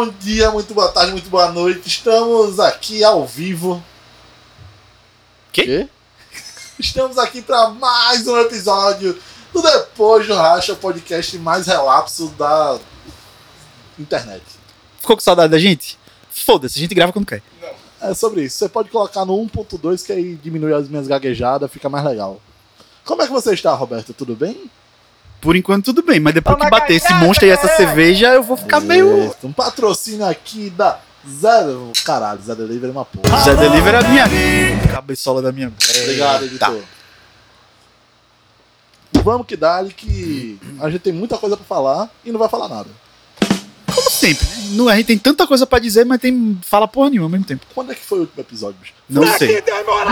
bom dia, muito boa tarde, muito boa noite. Estamos aqui ao vivo. Quê? Estamos aqui para mais um episódio do Depois do Racha, o podcast mais relapso da internet. Ficou com saudade da gente? Foda-se, a gente grava quando quer. É sobre isso. Você pode colocar no 1.2 que aí diminui as minhas gaguejadas, fica mais legal. Como é que você está, Roberto? Tudo bem? Por enquanto tudo bem, mas depois Toma que bater esse monstro e essa cerveja, eu vou ficar meio. Isso, Um patrocínio aqui da Zero. Caralho, Zé Delivery é uma porra. Zé Deliver é a minha cabeçola da minha. Obrigado, Tá. editor. Vamos que dá que a gente tem muita coisa pra falar e não vai falar nada. Como sempre, né? Não, a gente tem tanta coisa pra dizer, mas tem fala porra nenhuma ao mesmo tempo. Quando é que foi o último episódio, bicho? Não sei.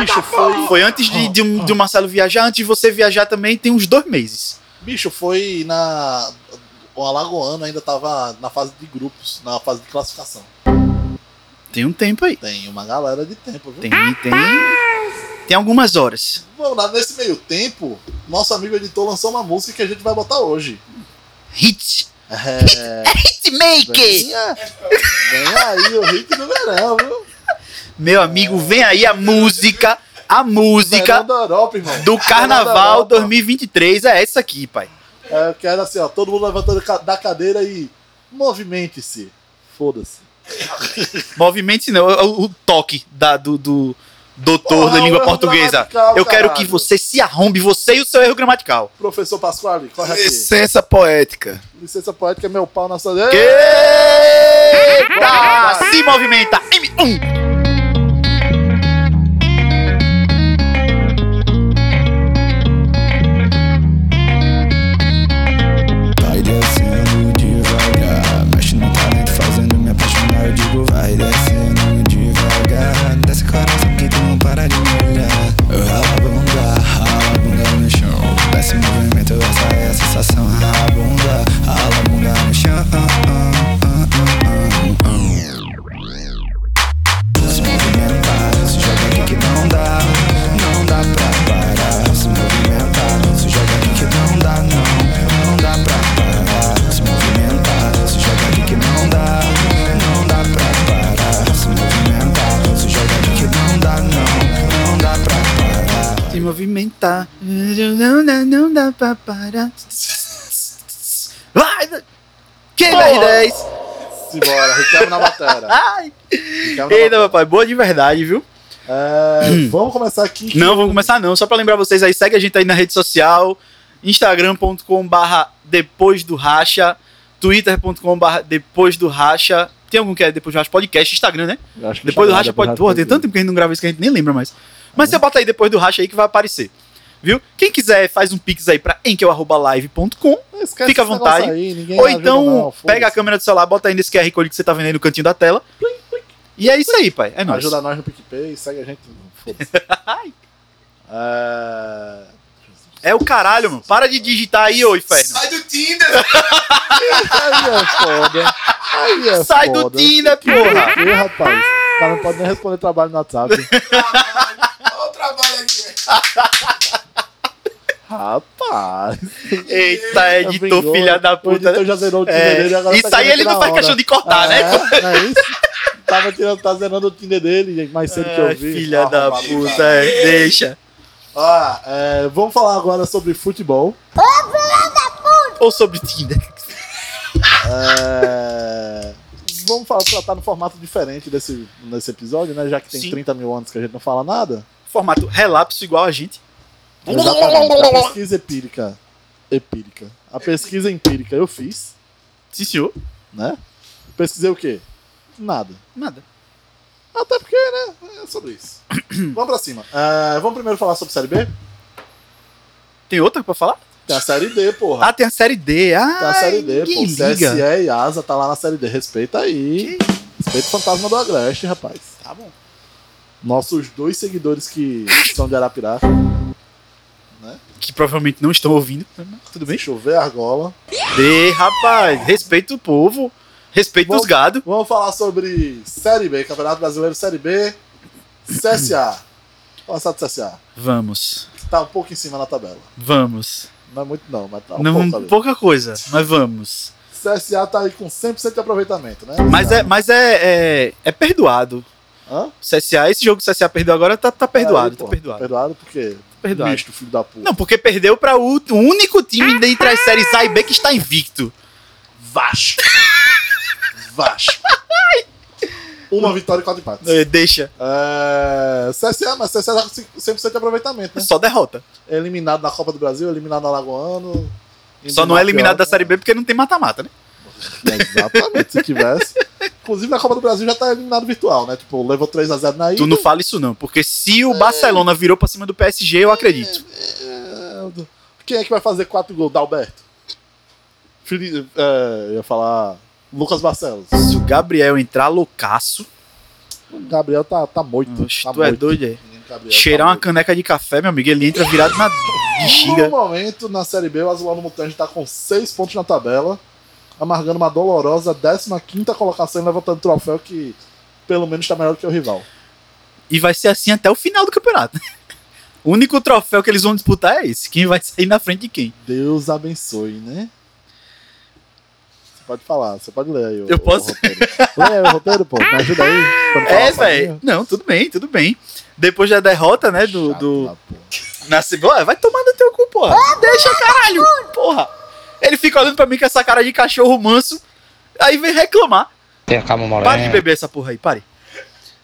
Bicho, foi. Foi antes de, de, um- de o Marcelo viajar, antes de você viajar também, tem uns dois meses. Bicho, foi na. O Alagoano ainda tava na fase de grupos, na fase de classificação. Tem um tempo aí. Tem uma galera de tempo, viu? Tem, tem. Tem algumas horas. Lá, nesse meio tempo, nosso amigo editor lançou uma música que a gente vai botar hoje. Hit. É. Hitmaker! Vem, vem aí o hit do verão, viu? Meu amigo, vem aí a música. A música da Europa, irmão. do Carnaval Europa. 2023 é essa aqui, pai. É, eu quero assim, ó, todo mundo levantando da cadeira e movimente-se. Foda-se. Movimento não, é o, o toque da, do, do doutor Porra, da língua portuguesa. Eu quero que você se arrombe, você e o seu erro gramatical. Professor Pasquale, corre aqui. Licença poética. Licença poética, é meu pau na sua. Eita! Se movimenta! M1! 10, Simbora, Ricardo na matéria. Eita, papai, boa de verdade, viu? É, vamos começar aqui. Não, vamos começar não. Só para lembrar vocês aí, segue a gente aí na rede social, instagram.com barra depois do racha, twitter.com barra depois do racha. Tem algum que é depois do racha podcast? Instagram, né? Depois do racha é pode Pô, tem tanto tempo que a gente não grava isso que a gente nem lembra mais. Mas é. você bota aí depois do racha aí que vai aparecer. Viu? Quem quiser, faz um pix aí pra enkel.live.com fica à vontade. Aí, ou então não, pega a câmera do celular, bota aí nesse QR Code que você tá vendo aí no cantinho da tela. E é isso aí, pai. É nóis. Ajuda nós no PicPay, segue a gente. Foda-se. é... É o caralho, mano. Para de digitar aí, ô inferno. Sai do Tinder! Aí é foda. Aí é Sai do foda. Tinder, porra. Ih, rapaz. O cara não pode nem responder trabalho no WhatsApp. Trabalho aqui. Rapaz. Eita, editor, Vingou. filha da puta. editor né? já zerou o Tinder É, dele. Agora isso tá aí ele não faz questão de cortar, né? É, não é isso? Tava tirando, tá zerando o Tinder dele mais cedo que eu vi. filha da Arrombado, puta, cara. é, deixa. Ah, é, vamos falar agora sobre futebol. Ou sobre Tinder. É, vamos falar, tratar no formato diferente desse, desse episódio, né? Já que tem Sim. 30 mil anos que a gente não fala nada. Formato relapso igual a gente. Exatamente. A pesquisa empírica. Empírica. A pesquisa empírica eu fiz, Sim, senhor. né? Pesquisei o quê? Nada. Nada. Até porque, né? É sobre isso. vamos pra cima. É, vamos primeiro falar sobre Série B? Tem outra pra falar? Tem a Série D, porra. Ah, tem a série D. Ah, Tem a Série D, pô. que CSE liga. e Asa tá lá na Série D. Respeita aí. Respeita o Fantasma do Agreste, rapaz. Tá bom. Nossos dois seguidores que são de Arapiraca. Que provavelmente não estão ouvindo. mas Tudo bem? Chover argola. D, rapaz. Respeita o povo. Respeita Vamos- os gado. Vamos falar sobre Série B, Campeonato Brasileiro Série B. CSA. Vamos falar do CSA. Vamos. Tá um pouco em cima na tabela. Vamos. Não é muito não, mas tá um não, pouco pouca coisa, mas vamos. CSA tá aí com 100% de aproveitamento, né? Mas é, mas é, é, é perdoado. Hã? CSA, esse jogo que o CSA perdeu agora tá, tá perdoado, Aí, tá pô, perdoado. Perdoado porque Perdoado. misto, filho da puta. Não, porque perdeu pra o, o único time dentre as séries A e B que está invicto. Vasco. Vasco. Uma vitória e quatro empates. É, Deixa. É... CSA, mas CSA tá com 100% de aproveitamento, né? Só derrota. Eliminado na Copa do Brasil, eliminado no Alagoano. Só não é eliminado da Série B porque não tem mata-mata, né? Exatamente, se tivesse. Inclusive na Copa do Brasil já tá eliminado virtual, né? Tipo, levou 3x0 na ida. Tu não fala isso não, porque se o Barcelona virou pra cima do PSG, eu acredito. É, Quem é que vai fazer 4 gols? Dalberto? Fili- É, eu ia falar Lucas Barcelos. Se o Gabriel entrar loucaço, O Gabriel tá, tá moito. Oxe, tá tu é moito. doido, é. Gabriel Cheirar tá uma moito. caneca de café, meu amigo, ele entra virado na No bexiga. momento, na Série B, o Azulano Mutante tá com 6 pontos na tabela, amargando uma dolorosa 15ª colocação e levantando troféu que pelo menos tá melhor do que o rival. E vai ser assim até o final do campeonato. O único troféu que eles vão disputar é esse. Quem vai sair na frente de quem? Deus abençoe, né? Você pode falar, você pode ler aí. o- Eu o posso? roteiro. Lê aí o roteiro, pô. Me ajuda aí. É, velho. Não, tudo bem, tudo bem. Depois da derrota, né, do... Chato do... da porra. Na segunda, vai tomar no teu cu, porra. Deixa, caralho. Porra. Ele fica olhando pra mim com essa cara de cachorro manso. Aí vem reclamar. Tem a calma Pare de beber essa porra aí, pare.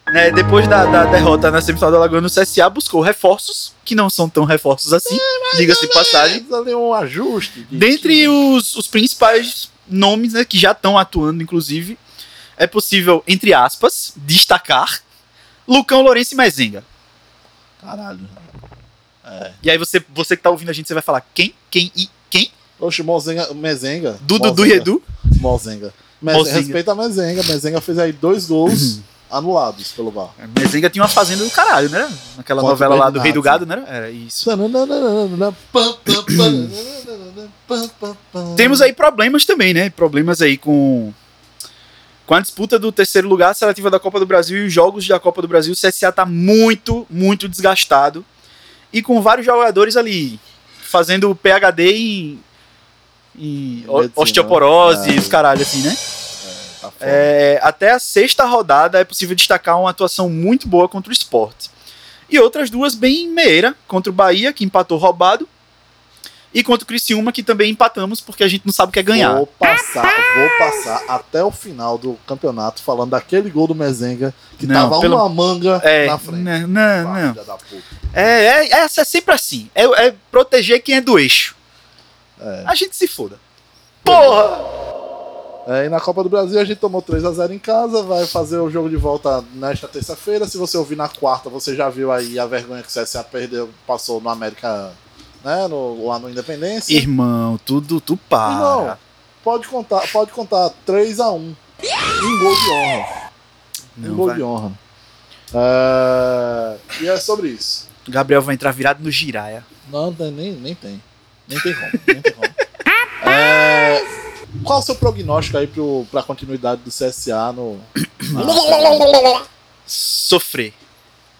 Né, depois da, da derrota na semifinal da Lagoa no CSA, buscou reforços, que não são tão reforços assim, diga-se de passagem. Um ajuste. de Dentre os, os principais nomes né, que já estão atuando, inclusive, é possível, entre aspas, destacar Lucão Lourenço e Mezenga. Caralho. E aí você, você que tá ouvindo a gente, você vai falar quem, quem e quem? Oxe, Mozenga, Mezenga. Du, Dudu e Mozenga. Edu. Mozenga. Mez- Mozenga. Respeita a Mezenga. Mezenga fez aí dois gols anulados pelo VAR. Mezenga tinha uma fazenda do caralho, né? Naquela Contra novela lá do Rei do. Gado, né? Era isso. Temos aí problemas também, né? Problemas aí com com a disputa do terceiro lugar seletiva da Copa do Brasil e os jogos da Copa do Brasil, o CSA tá muito, muito desgastado e com vários jogadores ali fazendo PhD em, em Medicina. osteoporose e É. os caralho assim, né? Tá foda. É, até a sexta rodada é possível destacar uma atuação muito boa contra o esporte. E outras duas bem meira, contra o Bahia, que empatou roubado, e contra o Criciúma, que também empatamos, porque a gente não sabe o que é ganhar. Vou passar, vou passar até o final do campeonato falando daquele gol do Mezenga que Não, tava pelo- uma manga É, na frente. não, não, não. É, é, é, é sempre assim. É, é proteger quem é do eixo. É. A gente se foda. Porra! É, e na Copa do Brasil a gente tomou 3x0 em casa, vai fazer o jogo de volta nesta terça-feira. Se você ouvir na quarta, você já viu aí a vergonha que o CSA perdeu, passou no América, né, no- lá no Independência. Irmão, tudo, tu para. Irmão, pode contar, pode contar 3x1. Um gol de honra. Um Não, gol vai. de honra. É, E é sobre isso. O Gabriel vai entrar virado no giraia. Não, nem, nem tem. Nem tem como. Nem tem como. É, Qual o seu prognóstico aí pro, pra continuidade do CSA no. na- Sofrer.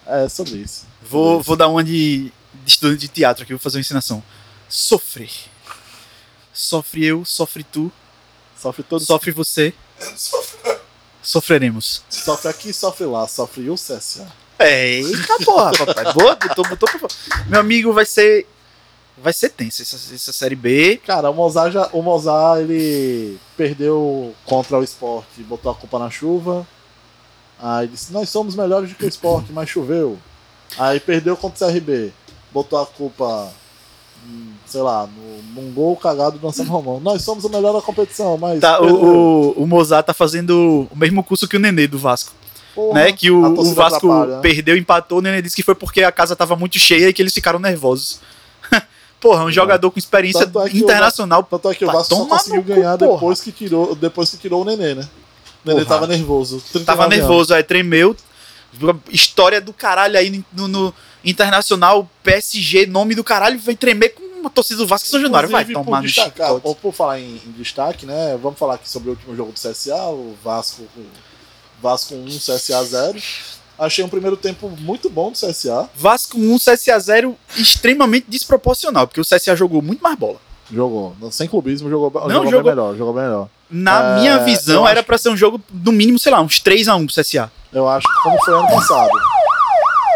É sobre isso. Vou, vou dar uma de, de estudante de teatro aqui, vou fazer uma ensinação. Sofrer. Sofre eu, sofre tu, Sofre todo. sofre você. Sofreremos. Sofre aqui, sofre lá. Sofre o CSA. Eita porra, papai. Boa, botou, botou fora. Meu amigo, vai ser. Vai ser tenso essa, essa série B. Cara, o Mozart, já, o Mozart ele perdeu contra o esporte, botou a culpa na chuva. Aí disse: Nós somos melhores do que o esporte, mas choveu. Aí perdeu contra o CRB, botou a culpa, hum, sei lá, no, num gol cagado do Anselmo Romão. Nós somos o melhor da competição, mas. Tá, o, o, o Mozart tá fazendo o mesmo curso que o Nenê do Vasco. Porra, né? Que o, o Vasco né? perdeu, empatou, o Nenê disse que foi porque a casa tava muito cheia e que eles ficaram nervosos. Porra, um jogador com experiência Tanto é que o internacional. Tanto é que o Vasco só conseguiu ganhar porra. depois que, tirou, depois que tirou o Nenê, né? O Nenê Porra. tava nervoso. 39 Tava anos. nervoso, aí tremeu. História do caralho aí no, no Internacional, PSG, nome do caralho, vai tremer com uma torcida do Vasco São Januário. Vai tomar no chicote. ou por falar em, em destaque, né? Vamos falar aqui sobre o último jogo do CSA, o Vasco, o Vasco 1, CSA 0. Achei um primeiro tempo muito bom do CSA. Vasco 1, CSA 0, extremamente desproporcional, porque o CSA jogou muito mais bola. Jogou, sem clubismo, jogou, Não, jogou, jogou- bem melhor, jogou bem melhor. Na É, minha visão, era acho- pra ser um jogo, no mínimo, sei lá, uns 3x1 pro CSA. Eu acho que como foi ano passado.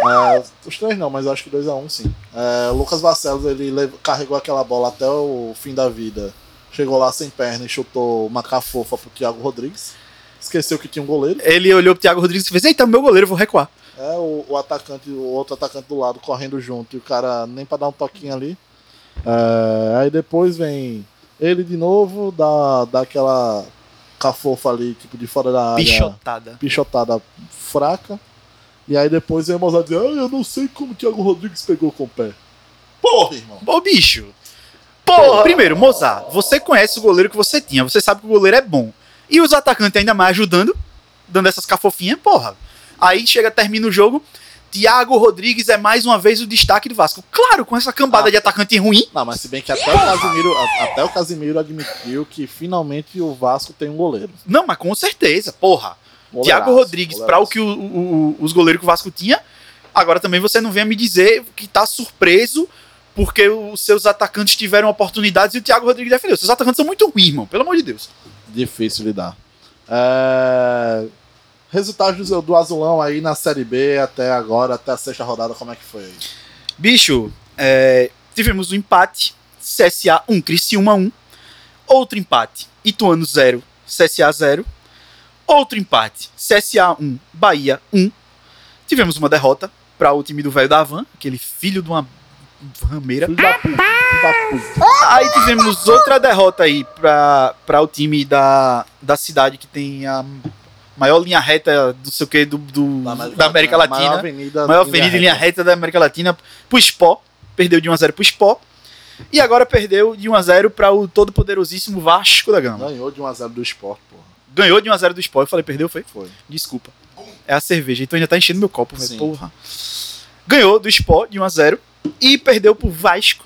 É, os três não, mas acho que 2x1 sim. É, o Lucas Barcelos ele lev- carregou aquela bola até o fim da vida. Chegou lá sem perna e chutou uma cafofa pro Thiago Rodrigues. Esqueceu que tinha um goleiro. Ele olhou pro Thiago Rodrigues e fez: Eita, meu goleiro, eu vou recuar. É, o, o atacante, o outro atacante do lado correndo junto e o cara nem pra dar um toquinho ali. É, aí depois vem ele de novo, dá, dá aquela cafofa ali, tipo de fora da área. Pichotada. pichotada fraca. E aí depois vem o Mozart dizer, ah, eu não sei como o Thiago Rodrigues pegou com o pé. Porra, irmão. Ô, bicho. Porra. Primeiro, Mozart, você conhece o goleiro que você tinha, você sabe que o goleiro é bom. E os atacantes ainda mais ajudando, dando essas cafofinhas, porra. Aí chega, termina o jogo. Thiago Rodrigues é mais uma vez o destaque do Vasco. Claro, com essa cambada Ah. de atacante ruim. Não, mas se bem que até o Casimiro, até o Casimiro admitiu que finalmente o Vasco tem um goleiro. Não, mas com certeza, porra. Goleiraço, Thiago Rodrigues, para o que o- o- os goleiros que o Vasco tinha. Agora também você não venha me dizer que tá surpreso porque os seus atacantes tiveram oportunidades e o Thiago Rodrigues defendeu. Seus atacantes são muito ruins, irmão. Pelo amor de Deus. Difícil lidar. É... Resultados do, Azulão aí na Série B até agora, até a sexta rodada, como é que foi? Bicho, é, tivemos um empate. CSA 1, Criciúma 1. Outro empate. Ituano 0, CSA 0. Outro empate. CSA 1, Bahia 1. Tivemos uma derrota para o time do velho da Van, aquele filho de uma rameira. Da puta, filho da puta. Aí tivemos outra derrota aí para o time da, da cidade que tem a maior linha reta do sei o que do, do- da América Maior Latina. avenida, maior avenida em linha reta da América Latina pro Spó. Perdeu de 1x0 pro Spó. E agora perdeu de 1x0 para o todo poderosíssimo Vasco da Gama. Ganhou de 1x0 do esporte, porra. Ganhou de 1x0 do Spó. Eu falei, perdeu, foi? Foi. Desculpa. É a cerveja. Então ainda tá enchendo meu copo, velho. Porra. Ganhou do Spó de 1x0 e perdeu pro Vasco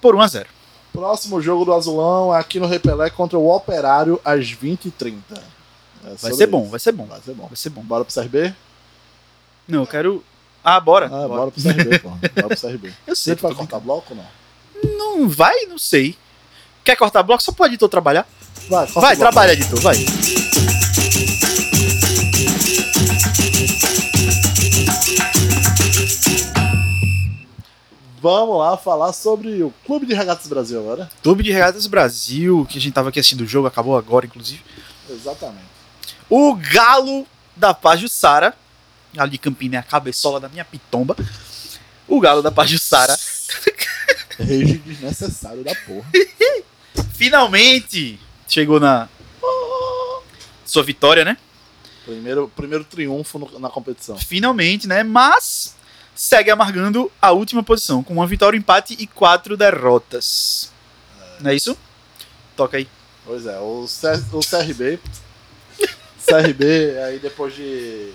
por 1x0. Próximo jogo do Azulão aqui no Repelé contra o Operário às 20h30. É Vai ser bom, isso. vai ser bom. Vai ser bom. Vai ser bom. Bora pro CRB? Não, eu quero. Ah, bora. Ah, bora pro CRB, pô. Bora pro CRB. Eu Você sei. vai tô cortar bloco ou não? Não vai? Não sei. Quer cortar bloco? Só pode editor trabalhar. Vai, Vai, trabalha, editor, vai. Vamos lá falar sobre o Clube de Regatas Brasil agora. Clube de Regatas Brasil, que a gente tava aqui assistindo o jogo, acabou agora, inclusive. Exatamente. O Galo da Pajussara, Galo de Campina é a cabeçola da minha pitomba. O Galo da Pajussara Rage desnecessário da porra. finalmente chegou na sua vitória, né? Primeiro, primeiro triunfo no- na competição. Finalmente, né? Mas segue amargando a última posição, com uma vitória, um empate e quatro derrotas. Não é isso? Toca aí. Pois é, o, C- o CRB. CRB, aí depois de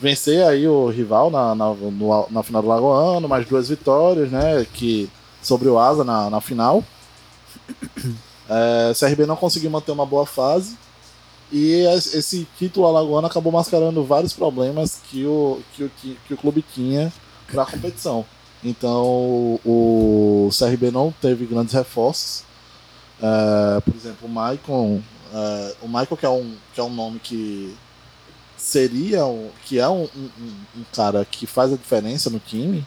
vencer aí o rival na, na, no- na final do Lagoano, mais duas vitórias, né? Que sobre o Asa na, na final. É, o CRB não conseguiu manter uma boa fase. E es- esse título alagoano acabou mascarando vários problemas que o, que o, que o clube tinha para a competição. Então o CRB não teve grandes reforços. É, por exemplo, o Maicon. é, o Michael que é um, que é um nome que seria um, que é um, um- um- cara que faz a diferença no time.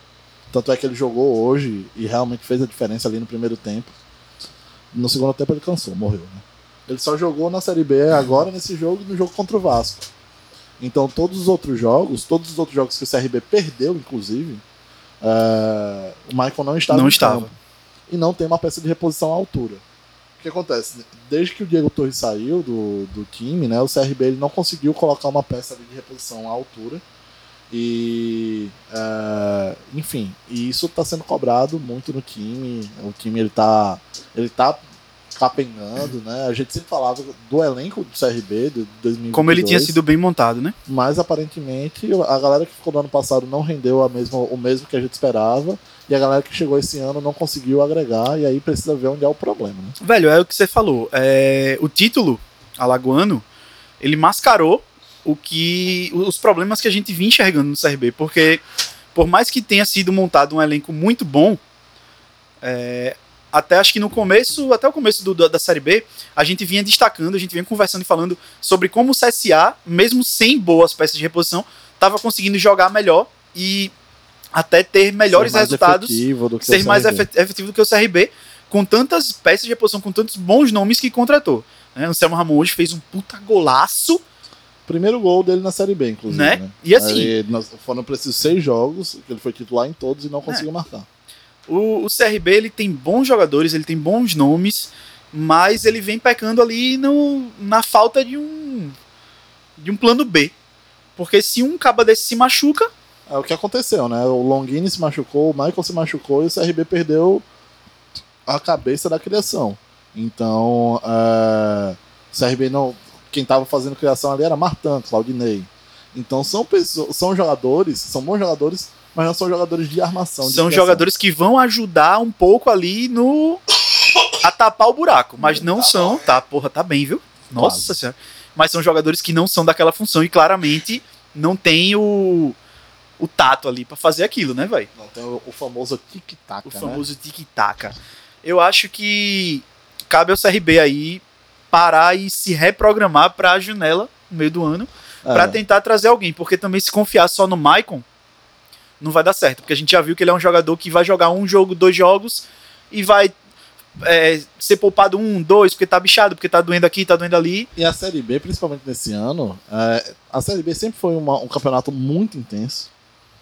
Tanto é que ele jogou hoje e realmente fez a diferença ali no primeiro tempo. No segundo tempo ele cansou, morreu. Né? Ele só jogou na Série B agora nesse jogo no jogo contra o Vasco. Então todos os outros jogos, todos os outros jogos que o CRB perdeu, inclusive, é, o Michael não estava Não estava. campo. E não tem uma peça de reposição à altura. O que acontece? Desde que o Diego Torres saiu do, do time, né, o CRB ele não conseguiu colocar uma peça ali de reposição à altura. E é, enfim, e isso está sendo cobrado muito no time. O time ele tá, ele tá capengando, né? A gente sempre falava do elenco do CRB de 2022. Como ele tinha sido bem montado, né? Mas aparentemente a galera que ficou no ano passado não rendeu a mesma, o mesmo que a gente esperava. E a galera que chegou esse ano não conseguiu agregar. E aí precisa ver onde é o problema, né? Velho, é o que você falou. É, o título alagoano, ele mascarou o que os problemas que a gente vinha enxergando no CRB, porque por mais que tenha sido montado um elenco muito bom, é, até acho que no começo, até o começo do- da, da Série B, a gente vinha destacando, a gente vinha conversando e falando sobre como o CSA, mesmo sem boas peças de reposição, estava conseguindo jogar melhor e até ter melhores Ser resultados, ser mais efetivo do que o CRB, com tantas peças de reposição, com tantos bons nomes que contratou. Né? O Anselmo Ramon hoje fez um puta golaço, Primeiro gol dele na Série B, inclusive. né? né? E assim, Aí, foram precisos seis jogos, que ele foi titular em todos e não É. conseguiu marcar. O, o CRB ele tem bons jogadores, ele tem bons nomes, mas ele vem pecando ali no, na falta de um de um plano B. Porque se um caba desse se machuca, É o que aconteceu, né? O Longini se machucou, o Michael se machucou e o CRB perdeu a cabeça da criação. Então, é, o CRB não. Quem estava fazendo criação ali era Martin, Claudinei. Então são pessoas, são jogadores, são bons jogadores, mas não são jogadores de armação. são jogadores que vão ajudar um pouco ali no a tapar o buraco, mas não são, tá, porra, tá bem, viu? Nossa Quase. senhora. Mas são jogadores que não são daquela função e claramente não tem o o tato ali pra fazer aquilo, né, velho? Não, tem o, o famoso tic-tac. O né? famoso tic-tac. Eu acho que cabe ao CRB aí parar e se reprogramar para a janela no meio do ano, É, pra tentar trazer alguém, porque também se confiar só no Maicon não vai dar certo, porque a gente já viu que ele é um jogador que vai jogar um jogo, dois jogos e vai é, ser poupado um, dois, porque tá bichado, porque tá doendo aqui, tá doendo ali. E a Série B, principalmente nesse ano, é, a Série B sempre foi uma- um campeonato muito intenso.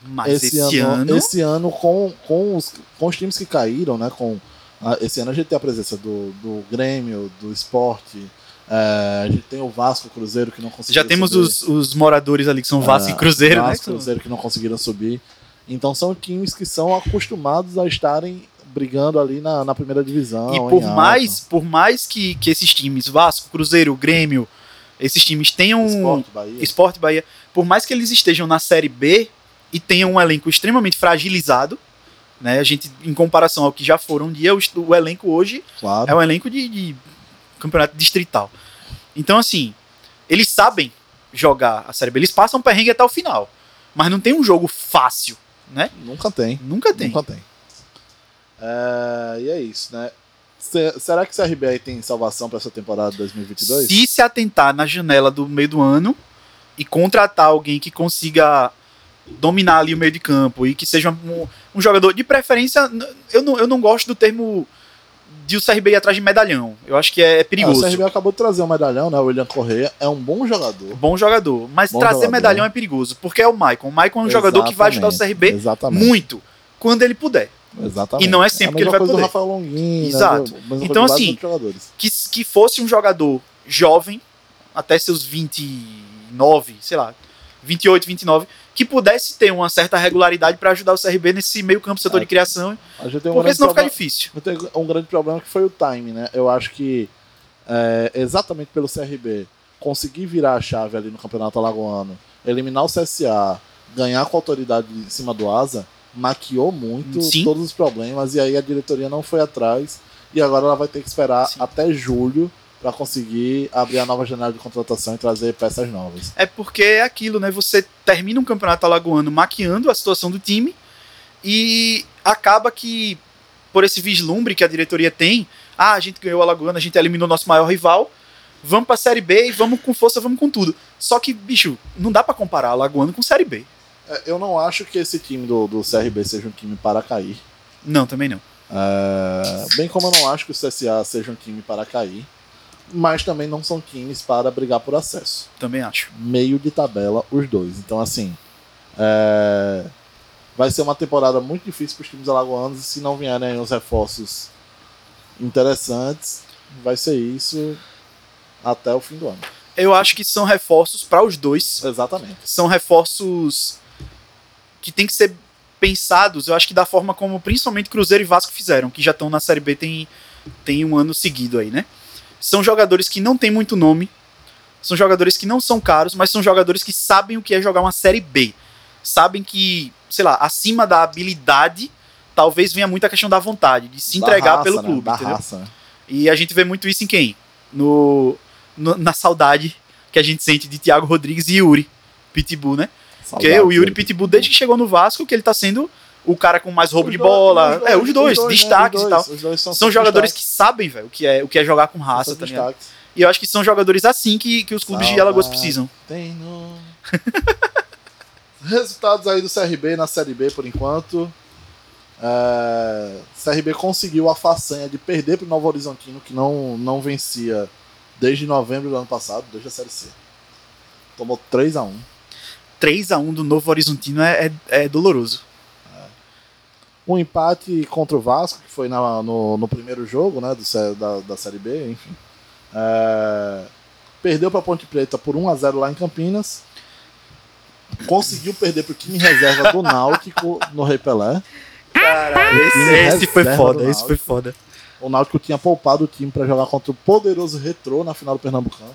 Mas esse, esse, ano, ano, esse ano com, com, os, com os times que caíram, né? Com, a- esse ano a gente tem a presença do, do Grêmio, do Esporte, é, a gente tem o Vasco, o Cruzeiro que não conseguiu já temos subir. os, os moradores ali que são Vasco É, e Cruzeiro, né? Vasco, são- Cruzeiro que não conseguiram subir. Então são times que são acostumados a estarem brigando ali na, na primeira divisão. E por alta. mais, por mais que, que esses times, Vasco, Cruzeiro, Grêmio, esses times tenham Esporte, Bahia. Esporte Bahia, por mais que eles estejam na Série B e tenham um elenco extremamente fragilizado, né? A gente, em comparação ao que já foram um dia, o, o elenco hoje claro. é um elenco de, de campeonato distrital. Então, assim, eles sabem jogar a Série B, eles passam perrengue até o final. Mas não tem um jogo fácil, né? Nunca tem. Nunca tem. Nunca tem. É, e é isso, né? Se- será que o CRB aí tem salvação para essa temporada de 2022? Se se atentar na janela do meio do ano e contratar alguém que consiga dominar ali o meio de campo e que seja um, um jogador de preferência, eu não, eu não gosto do termo de o CRB ir atrás de medalhão. Eu acho que é, Ah, perigoso. o CRB acabou de trazer um medalhão, né? O William Correia é um bom jogador. Bom jogador, mas Bom trazer jogador. medalhão é perigoso, porque é o Maicon. O Maicon é um jogador que vai ajudar o CRB Exatamente. muito quando ele puder. Exatamente. E não é sempre a que ele vai poder. do Rafael Longuinho, Exato. Né? Mesma coisa Então, assim. Que, que fosse um jogador jovem, até seus 29, sei lá, 28, 29, que pudesse ter uma certa regularidade para ajudar o CRB nesse meio campo setor É. de criação, um porque senão fica problema- difícil. Tem um grande problema que foi o time, né? Eu acho que é, exatamente pelo CRB conseguir virar a chave ali no Campeonato Alagoano, eliminar o CSA, ganhar com autoridade em cima do Asa, maquiou muito Sim. todos os problemas e aí a diretoria não foi atrás e agora ela vai ter que esperar Sim. até julho para conseguir abrir a nova janela de contratação e trazer peças novas. É porque é aquilo, né? Você termina um campeonato alagoano maquiando a situação do time e acaba que, por esse vislumbre que a diretoria tem, ah, a gente ganhou o Alagoano, a gente eliminou nosso maior rival, vamos pra Série B e vamos com força, vamos com tudo. Só que, bicho, não dá pra comparar Alagoano com Série B. É, Eu não acho que esse time do, do CRB seja um time para cair. Não, também não. É, bem como eu não acho que o CSA seja um time para cair, mas também não são times para brigar por acesso. Também acho. Meio de tabela, os dois. Então, assim, é, vai ser uma temporada muito difícil para os times alagoanos e se não vierem aí os reforços interessantes, vai ser isso até o fim do ano. Eu acho que são reforços para os dois. Exatamente. São reforços que tem que ser pensados, eu acho que da forma como principalmente Cruzeiro e Vasco fizeram, que já estão na Série B tem, tem um ano seguido aí, né? São jogadores que não têm muito nome, são jogadores que não são caros, mas são jogadores que sabem o que é jogar uma Série B. Sabem que, sei lá, acima da habilidade, talvez venha muito a questão da vontade, de se Da entregar raça, pelo né? clube, Da entendeu? raça, né? E a gente vê muito isso em quem? No, no- na saudade que a gente sente de Thiago Rodrigues e Yuri Pitbull, né? Porque Saudades o Yuri. Pitbull, desde que chegou no Vasco, que ele tá sendo o cara com mais roubo Os de dois- bola. é, os dois, né? destaques Os e tal. dois, os dois são, São jogadores que destaques, sabem, velho, o que é, o que é jogar com raça, tá ligado? destaques. E eu acho que são jogadores assim que, que os clubes de Saudade. Alagoas precisam. Tem no... Resultados aí do CRB na Série B por enquanto. É... CRB conseguiu a façanha de perder pro Novo Horizontino, que não, não vencia desde novembro do ano passado, desde a Série C. Tomou 3x1. 3x1 do Novo Horizontino é, é, é doloroso. Um empate contra o Vasco, que foi na- no, no primeiro jogo né, do, da, da Série B, enfim. É, perdeu para Ponte Preta por 1x0 lá em Campinas. Conseguiu perder pro time reserva do Náutico no Rei Pelé. Caralho, esse, esse foi foda, esse foi foda. O Náutico tinha poupado o time para jogar contra o poderoso Retrô na final do Pernambucano.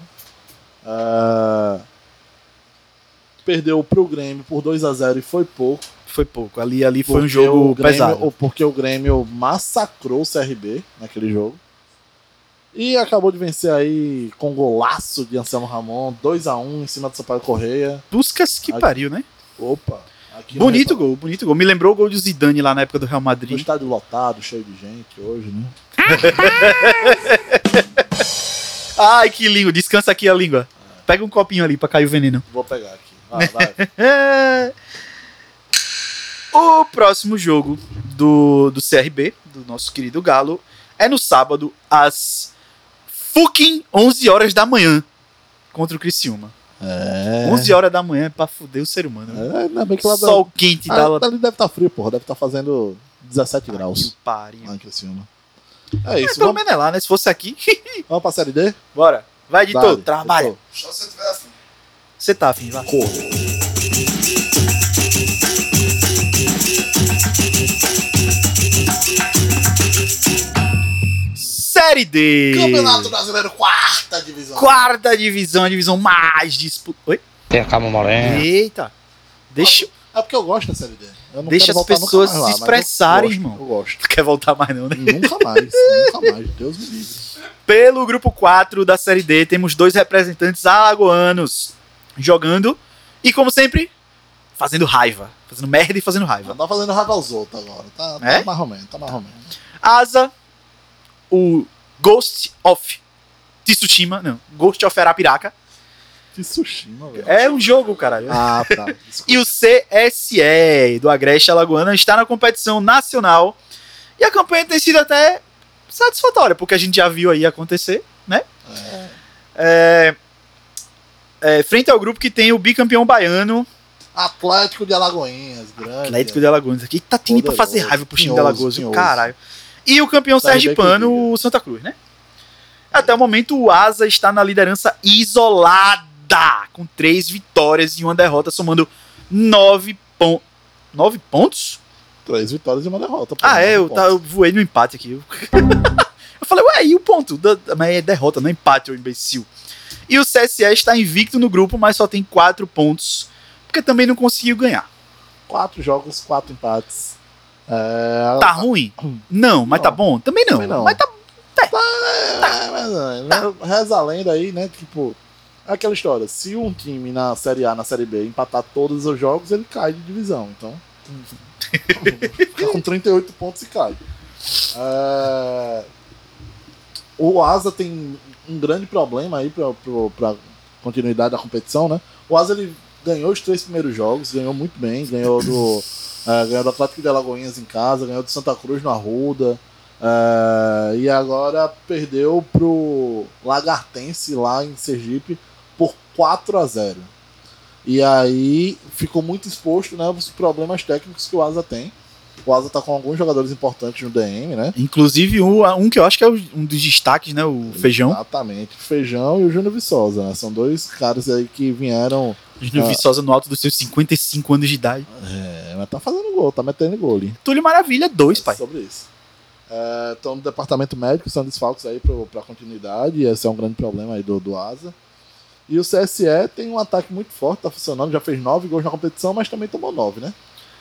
É, perdeu pro Grêmio por 2x0 e foi pouco. Foi pouco. Ali, ali foi um jogo o Grêmio- pesado. o- Porque o Grêmio massacrou o CRB naquele jogo. E acabou de vencer aí com golaço de Anselmo Ramon, 2x1 em cima do Sampaio Correia. Buscas que Aqui- pariu, né? Opa! Bonito gol, bonito gol. Me lembrou o gol de Zidane lá na época do Real Madrid. estádio lotado, cheio de gente hoje, né? Ai, que língua. Descansa aqui a língua. Pega um copinho ali pra cair o veneno. Vou pegar aqui. Vai, vai. É. O próximo jogo do, do CRB, do nosso querido Galo, é no sábado, às fucking 11 horas da manhã, contra o Criciúma. É. 11 horas da manhã é pra fuder o ser humano. É, ainda bem que lá Sol quente ah, da ali deve estar frio, porra. Deve estar fazendo 17 graus pariu. lá em Criciúma. É Mas isso, pelo vamos, menos é lá, né? Se fosse aqui, vamos pra Série D? bora. Vai, editor, Dale, trabalha. editor. Só se você tiver afim. Você tá afim, vai. Corra. Série D. Campeonato Brasileiro, quarta divisão. Quarta divisão, a divisão mais disputada. Oi? Tem a calma morena. Eita. Deixa, É porque eu gosto da Série D. Eu não Deixa quero as pessoas lá, se eu expressarem, gosto, irmão. Eu gosto. Não quer voltar mais não, né? Nunca mais, nunca mais. Deus me livre. Pelo grupo 4 da Série D, temos dois representantes alagoanos jogando e, como sempre, fazendo raiva. Fazendo merda e fazendo raiva. Tá fazendo raiva aos outros agora. Tá, tá É? mais ou menos, tá mais ou menos. Asa, o Ghost of Tsushima, não, Ghost of Arapiraca. Tsushima, velho. É um jogo, caralho. Ah, tá. Desculpa. E o CSE do Agreste Alagoana está na competição nacional. E a campanha tem sido até satisfatória, porque a gente já viu aí acontecer, né? É, é, frente ao grupo que tem o bicampeão baiano, Atlético de Alagoinhas, grande. Atlético de Alagoas. Aqui tá time pra fazer raiva pro time de Alagoas, caralho. E o campeão eu sergipano, o Santa Cruz, né? Até o momento, o Asa está na liderança isolada, com três vitórias e uma derrota, somando nove, pon nove pontos. Três vitórias e uma derrota. pô, Ah, é, eu, tá, eu voei no empate aqui. Eu falei, ué, e o ponto? Mas é derrota, não é empate, ô imbecil. E o CSE está invicto no grupo, mas só tem quatro pontos, porque também não conseguiu ganhar. Quatro jogos, quatro empates. É, Tá ruim? Não, mas tá Não. bom? Também não. Também não. Mas tá É, mas, né, reza a lenda aí, né? Tipo, aquela história. Se um time na Série A, na Série B, empatar todos os jogos, ele cai de divisão. Então. fica com 38 pontos e cai. É, o Asa tem um grande problema aí pra, pro- pra continuidade da competição, né? O Asa ele ganhou os três primeiros jogos, ganhou muito bem, ganhou do. É, ganhou do Atlético de Alagoinhas em casa, ganhou do Santa Cruz no Arruda. É, e agora perdeu pro Lagartense lá em Sergipe por 4 a 0 E aí ficou muito exposto né, os problemas técnicos que o Asa tem. O Asa tá com alguns jogadores importantes no DM, né? Inclusive, um, um que eu acho que é um dos destaques, né? O Feijão. Exatamente. O Feijão e o Júnior Viçosa, né? São dois caras aí que vieram. Júnior Ah. Viçosa no alto dos seus 55 anos de idade. É, mas tá fazendo gol, tá metendo gol ali. Túlio Maravilha, dois, É pai. Sobre isso. Estão no departamento médico, são desfalques aí para continuidade, e esse é um grande problema aí do, do Asa. E o CSE tem um ataque muito forte, tá funcionando, já fez nove gols na competição, mas também tomou nove, né?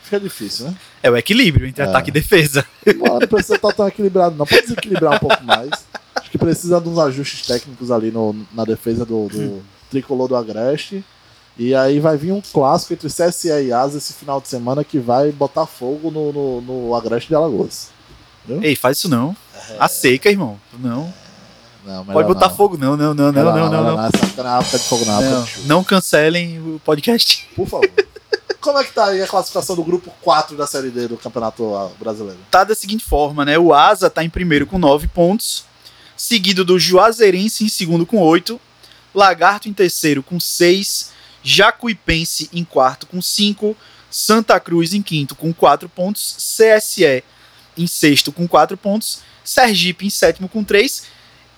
Fica difícil, né? É o equilíbrio entre É. ataque e defesa. Não, não precisa estar tão equilibrado, não. Pode desequilibrar um pouco mais. Acho que precisa de uns ajustes técnicos ali no, na defesa do, do tricolor do Agreste. E aí vai vir um clássico entre CSE e Asa esse final de semana que vai botar fogo no, no, no Agreste de Alagoas. Ei, faz isso não. A seca, irmão. Não. Não, Pode botar não. fogo, não, não, não, não, Melhor não, não, melhor não. Essa época não é época de fogo, não. é época Não, de chuva. não cancelem o podcast. Por favor. Como é que tá aí a classificação do grupo 4 da Série D do Campeonato Brasileiro? Tá da seguinte forma, né? O Asa tá em primeiro com 9 pontos, seguido do Juazeirense em segundo com 8, Lagarto em terceiro com 6, Jacuipense em quarto com 5, Santa Cruz em quinto com 4 pontos, CSE em sexto com 4 pontos, Sergipe em sétimo com 3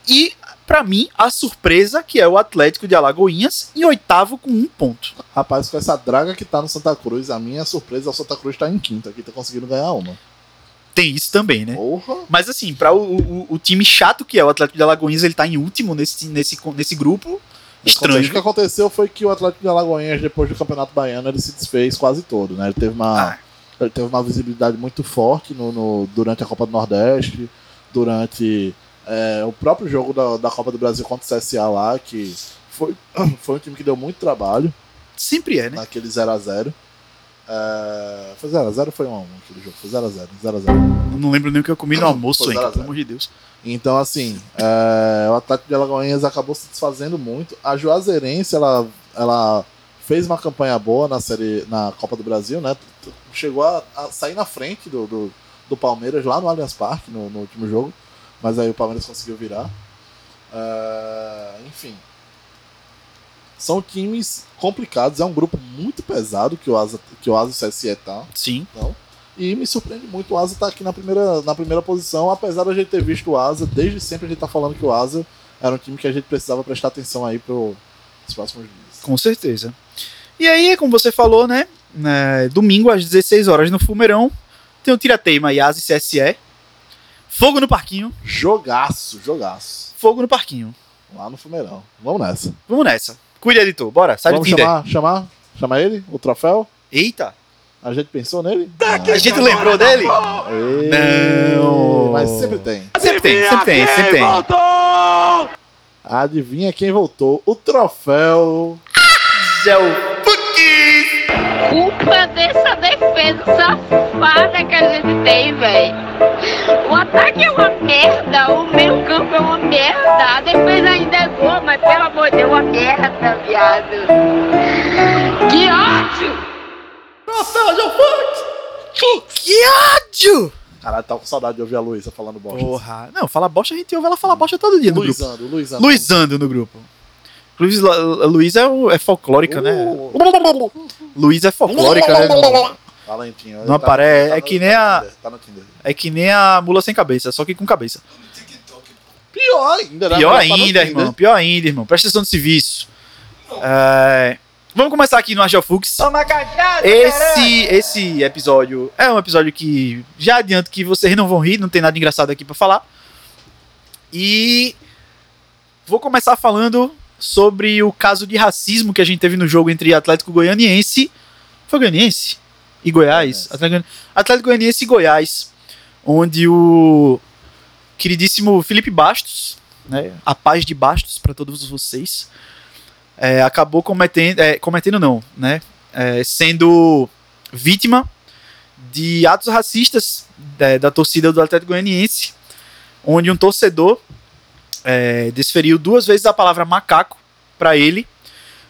e, pra mim, a surpresa que é o Atlético de Alagoinhas em oitavo com 1 ponto. Rapaz, com essa draga que tá no Santa Cruz, a minha surpresa é o Santa Cruz tá em quinto aqui, tá conseguindo ganhar uma. Tem isso também, né? Porra! Mas assim, para o, o, o time chato que é o Atlético de Alagoinhas, ele tá em último nesse, nesse, nesse grupo. Estranho. O que aconteceu foi que o Atlético de Alagoinhas, depois do Campeonato Baiano, ele se desfez quase todo, né? Ele teve uma, Ah, ele teve uma visibilidade muito forte no, no- durante a Copa do Nordeste, durante é, o próprio jogo da, da Copa do Brasil contra o CSA lá, que foi, foi um time que deu muito trabalho, sempre é, né? naquele 0x0. É, foi 0x0 ou foi 1x1 aquele jogo? Foi 0x0, 0x0. Não lembro nem o que eu comi no almoço Foi ainda, pelo amor de Deus. Então, assim, é, o Atlético de Alagoinhas acabou se desfazendo muito. A Juazeirense, ela, ela fez uma campanha boa na série, na Copa do Brasil, né? Chegou a, a sair na frente do, do, do Palmeiras lá no Allianz Parque, no, no último jogo. Mas aí o Palmeiras conseguiu virar. É, enfim. São times complicados. É um grupo muito pesado que o Asa, que o Asa e o CSE tá. Sim. Então, e me surpreende muito o Asa estar aqui na primeira, na primeira posição, apesar da gente ter visto o Asa, desde sempre a gente tá falando que o Asa era um time que a gente precisava prestar atenção aí para os próximos dias. Com certeza. E aí, como você falou, né? né, domingo às 16 horas no Fumeirão, tem o Tirateima Yas e CSE. Fogo no parquinho. Jogaço, jogaço. Fogo no parquinho. Lá no Fumeirão. Vamos nessa. Vamos nessa. Cuida, editor. Bora. Sai do Vamos Tinder. chamar, chamar, chamar ele, o troféu? Eita. A gente pensou nele? A gente lembrou dele? Ei, Não. Mas sempre tem. Sempre tem, sempre tem, sempre tem. Adivinha quem voltou? O troféu. Gel Cookies. culpa dessa defesa safada que a gente tem, velho. O ataque é uma merda, o meio campo é uma merda, a defesa ainda é boa, mas pelo amor de Deus, é uma merda, viado. Que ódio! Que, que ódio! Caralho, tá com saudade de ouvir a Luísa falando bosta. Porra. Não, fala bosta, a gente ouve ela falar bosta todo dia no grupo. Luizando, Luizando. Luizando no grupo. Luiz, Luiz é, é folclórica, né? Uh, Luiz é folclórica, né? Não apare- é no- que tá nem a- Tinder, Tá no Tinder. É que nem a mula sem cabeça, só que com cabeça. Pior ainda, né? Pior tá ainda, Tinder. irmão. Pior ainda, irmão. Prestação de serviço. É, Vamos começar aqui no Argel Fux. Esse, esse episódio é um episódio que já adianto que vocês não vão rir, não tem nada engraçado aqui pra falar. E vou começar falando sobre o caso de racismo que a gente teve no jogo entre Atlético Goianiense. Foi Goianiense? E Goiás? Atlético Atlético Goianiense e Goiás. Onde o queridíssimo Felipe Bastos, né, a paz de Bastos para todos vocês, é, acabou cometendo, é, cometendo não, né, é, sendo vítima de atos racistas é, da torcida do Atlético Goianiense, onde um torcedor é, desferiu duas vezes a palavra macaco para ele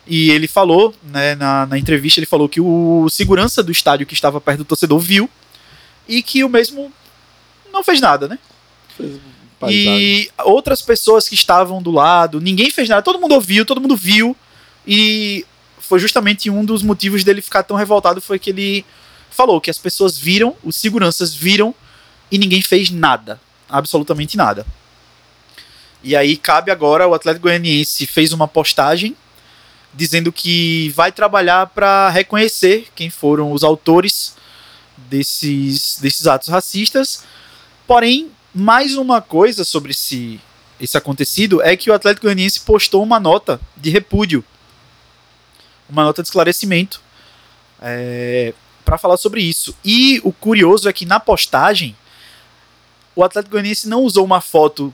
e ele falou, né, na, na entrevista, ele falou que o segurança do estádio que estava perto do torcedor viu e que o mesmo não fez nada, né? Paisagem. E outras pessoas que estavam do lado, ninguém fez nada, todo mundo ouviu, todo mundo viu. E foi justamente um dos motivos dele ficar tão revoltado foi que ele falou que as pessoas viram, os seguranças viram e ninguém fez nada, absolutamente nada. E aí cabe agora o Atlético Goianiense fez uma postagem dizendo que vai trabalhar para reconhecer quem foram os autores desses, desses atos racistas. Porém, mais uma coisa sobre esse, esse acontecido é que o Atlético Goianiense postou uma nota de repúdio, uma nota de esclarecimento para falar sobre isso. E o curioso é que na postagem o Atlético Goianiense não usou uma foto,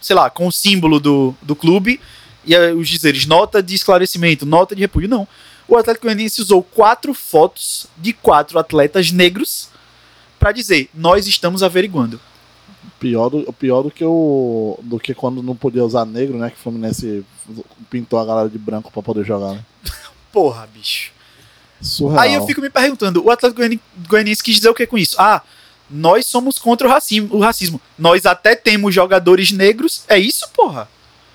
sei lá, com o símbolo do, do clube e os dizeres nota de esclarecimento, nota de repúdio, não. o Atlético Goianiense usou quatro fotos de quatro atletas negros pra dizer: nós estamos averiguando. Pior do, pior do que o. do que quando não podia usar negro, né? Que o Fluminense pintou a galera de branco pra poder jogar, né? Porra, bicho. Surreal. Aí eu fico me perguntando: o Atlético Goiani- Goianiense quis dizer o que com isso? Ah, nós somos contra o racismo, o racismo. Nós até temos jogadores negros. É isso, porra?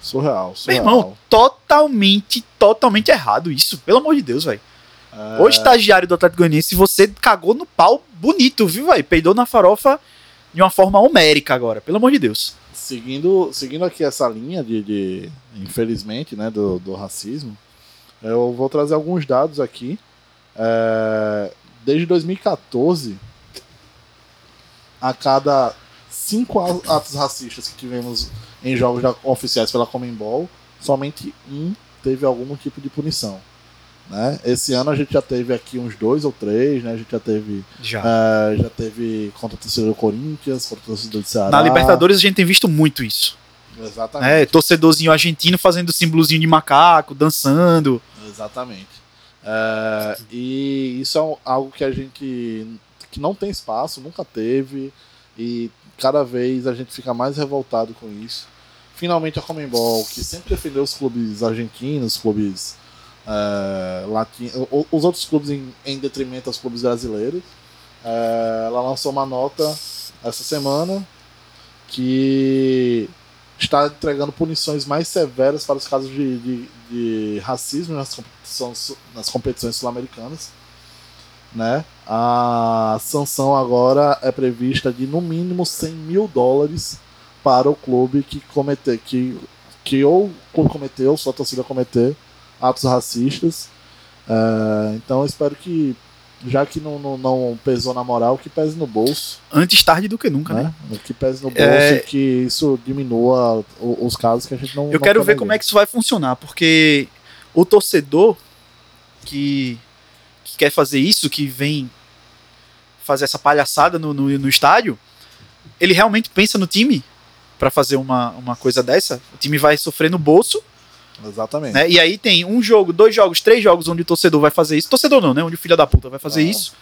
Surreal, Meu surreal. irmão, totalmente, totalmente errado isso. Pelo amor de Deus, velho. É, O estagiário do Atlético Goianiense, você cagou no pau bonito, viu, velho? Peidou na farofa de uma forma homérica agora, pelo amor de Deus. seguindo, seguindo aqui essa linha de, de infelizmente, né, do, do racismo, eu vou trazer alguns dados aqui. É, desde 2014, a cada cinco atos racistas que tivemos em jogos da- oficiais pela Comembol, somente um teve algum tipo de punição. Né? Esse ano a gente já teve aqui uns dois ou três, né? A gente já teve, Já. é, já teve contra o torcedor do Corinthians, contra o torcedor do Ceará. Na Libertadores a gente tem visto muito isso. Exatamente. É, torcedorzinho argentino fazendo símbolozinho de macaco, dançando. Exatamente. É, e isso é algo que a gente que não tem espaço, nunca teve, e cada vez a gente fica mais revoltado com isso. Finalmente a Comembol, que sempre defendeu os clubes argentinos, clubes é, latinos, os outros clubes em, em detrimento aos clubes brasileiros, é, ela lançou uma nota essa semana que está entregando punições mais severas para os casos de, de, de racismo nas competições, nas competições sul-americanas. Né? A sanção agora é prevista de no mínimo 100 mil dólares para o clube que cometer, que, que ou o clube cometeu, ou sua torcida cometer atos racistas. É, então eu espero que, já que não, não, não pesou na moral, que pese no bolso Antes tarde do que nunca, né? né? Que pese no bolso É. e que isso diminua os casos que a gente não. Eu quero ver como é que isso vai funcionar, porque o torcedor que, que quer fazer isso, que vem fazer essa palhaçada no, no, no estádio, ele realmente pensa no time pra fazer uma, uma coisa dessa. O time vai sofrer no bolso, Exatamente. né? E aí tem um jogo, dois jogos, três jogos onde o torcedor vai fazer isso. Torcedor não, né? Onde o filho da puta vai fazer Ah, isso.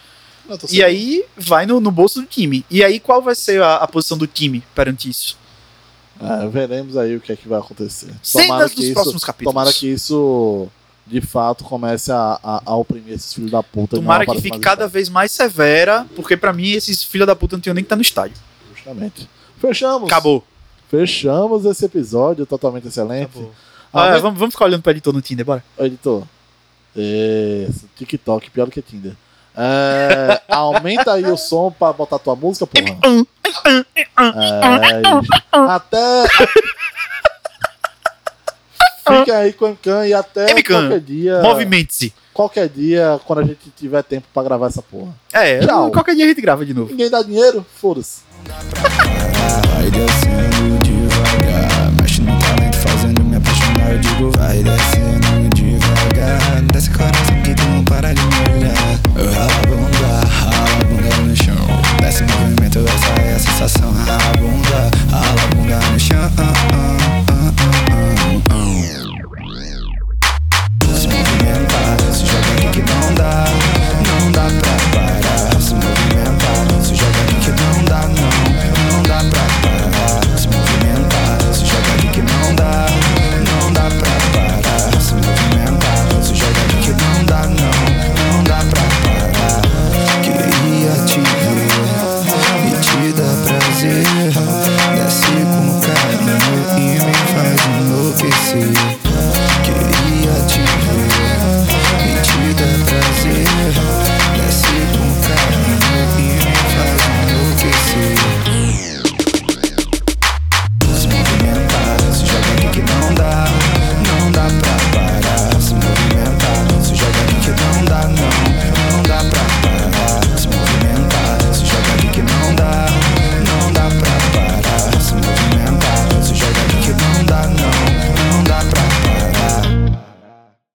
Não, E aí vai no, no bolso do time. E aí qual vai ser a, a posição do time perante isso? É, veremos aí o que é que vai acontecer. Cenas dos isso, próximos capítulos. tomara que isso de fato comece a, a, a oprimir esses filhos da puta. não Tomara que fique cada vez mais severa, porque pra mim esses filhos da puta não tinham nem que estar no estádio. Justamente. Fechamos. Acabou. Fechamos esse episódio totalmente excelente. Ah, Aumenta- vamos, vamos ficar olhando pro editor no Tinder, bora. Editor. Isso, TikTok, pior do que Tinder. É, aumenta aí o som pra botar tua música, porra. É. Até. Fica aí com o Encan e até qualquer dia. Movimente-se. Qualquer dia, quando a gente tiver tempo pra gravar essa porra. É, Tchau. qualquer dia a gente grava de novo. Ninguém dá dinheiro? Foda-se. Vai descendo devagar Mexe no talento fazendo me apaixonar Eu digo vai descendo devagar Desce coração que tu não para de me olhar Eu ralo a bunda, ralo a bunda no chão Desce movimento, essa é a sensação Rala a bunda